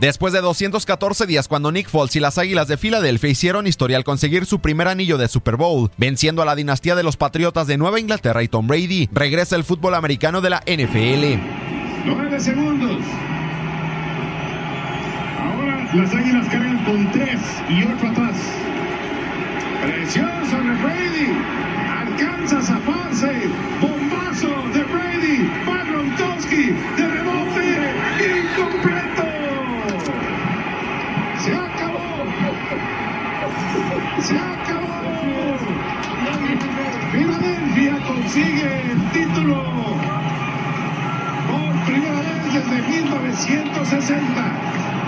Después de 214 días cuando Nick Foles y las Águilas de Filadelfia hicieron historia al conseguir su primer anillo de Super Bowl, venciendo a la dinastía de los Patriotas de Nueva Inglaterra y Tom Brady, regresa el fútbol americano de la NFL. 9 segundos. Ahora las Águilas cargan con 3 y 8 atrás. Presión Brady. Alcanza a zafarse. Se acabó. Filadelfia consigue el título por primera vez desde 1960.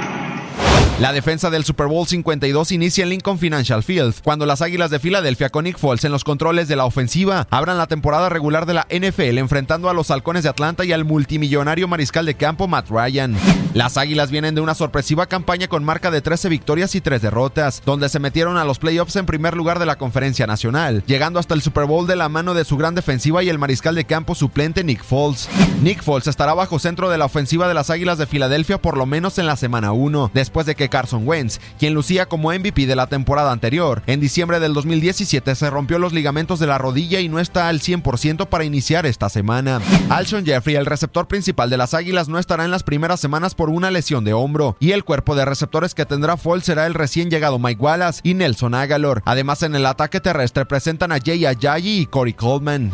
La defensa del Super Bowl 52 inicia en Lincoln Financial Field, cuando las Águilas de Filadelfia con Nick Foles en los controles de la ofensiva abran la temporada regular de la NFL enfrentando a los Halcones de Atlanta y al multimillonario mariscal de campo Matt Ryan. Las Águilas vienen de una sorpresiva campaña con marca de 13 victorias y 3 derrotas, donde se metieron a los playoffs en primer lugar de la Conferencia Nacional, llegando hasta el Super Bowl de la mano de su gran defensiva y el mariscal de campo suplente Nick Foles. Nick Foles estará bajo centro de la ofensiva de las Águilas de Filadelfia por lo menos en la semana 1, después de que Carson Wentz, quien lucía como MVP de la temporada anterior, en diciembre del 2017 se rompió los ligamentos de la rodilla y no está al 100% para iniciar esta semana. Alshon Jeffrey, el receptor principal de las Águilas, no estará en las primeras semanas por una lesión de hombro, y el cuerpo de receptores que tendrá Foles será el recién llegado Mike Wallace y Nelson Aguilar. Además, en el ataque terrestre presentan a Jay Ajayi y Corey Coleman.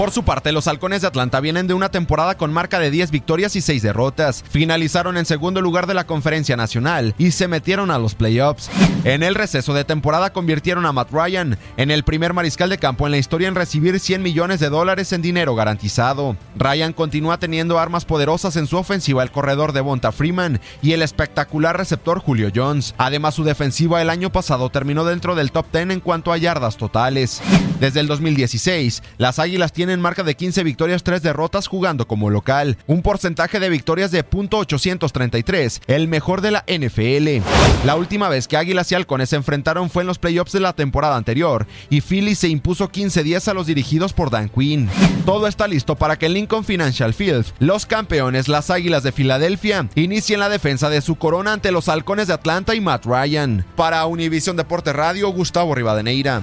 Por su parte, los halcones de Atlanta vienen de una temporada con marca de 10 victorias y 6 derrotas. Finalizaron en segundo lugar de la conferencia nacional y se metieron a los playoffs. En el receso de temporada convirtieron a Matt Ryan en el primer mariscal de campo en la historia en recibir 100 millones de dólares en dinero garantizado. Ryan continúa teniendo armas poderosas en su ofensiva el corredor de Bonta Freeman y el espectacular receptor Julio Jones. Además, su defensiva el año pasado terminó dentro del top 10 en cuanto a yardas totales. Desde el 2016, las Águilas tienen marca de 15 victorias, 3 derrotas jugando como local, un porcentaje de victorias de .833, el mejor de la NFL. La última vez que Águilas y Halcones se enfrentaron fue en los playoffs de la temporada anterior y Philly se impuso 15-10 a los dirigidos por Dan Quinn. Todo está listo para que en Lincoln Financial Field, los campeones, las Águilas de Filadelfia, inicien la defensa de su corona ante los Halcones de Atlanta y Matt Ryan. Para Univision Deporte Radio, Gustavo Rivadeneira.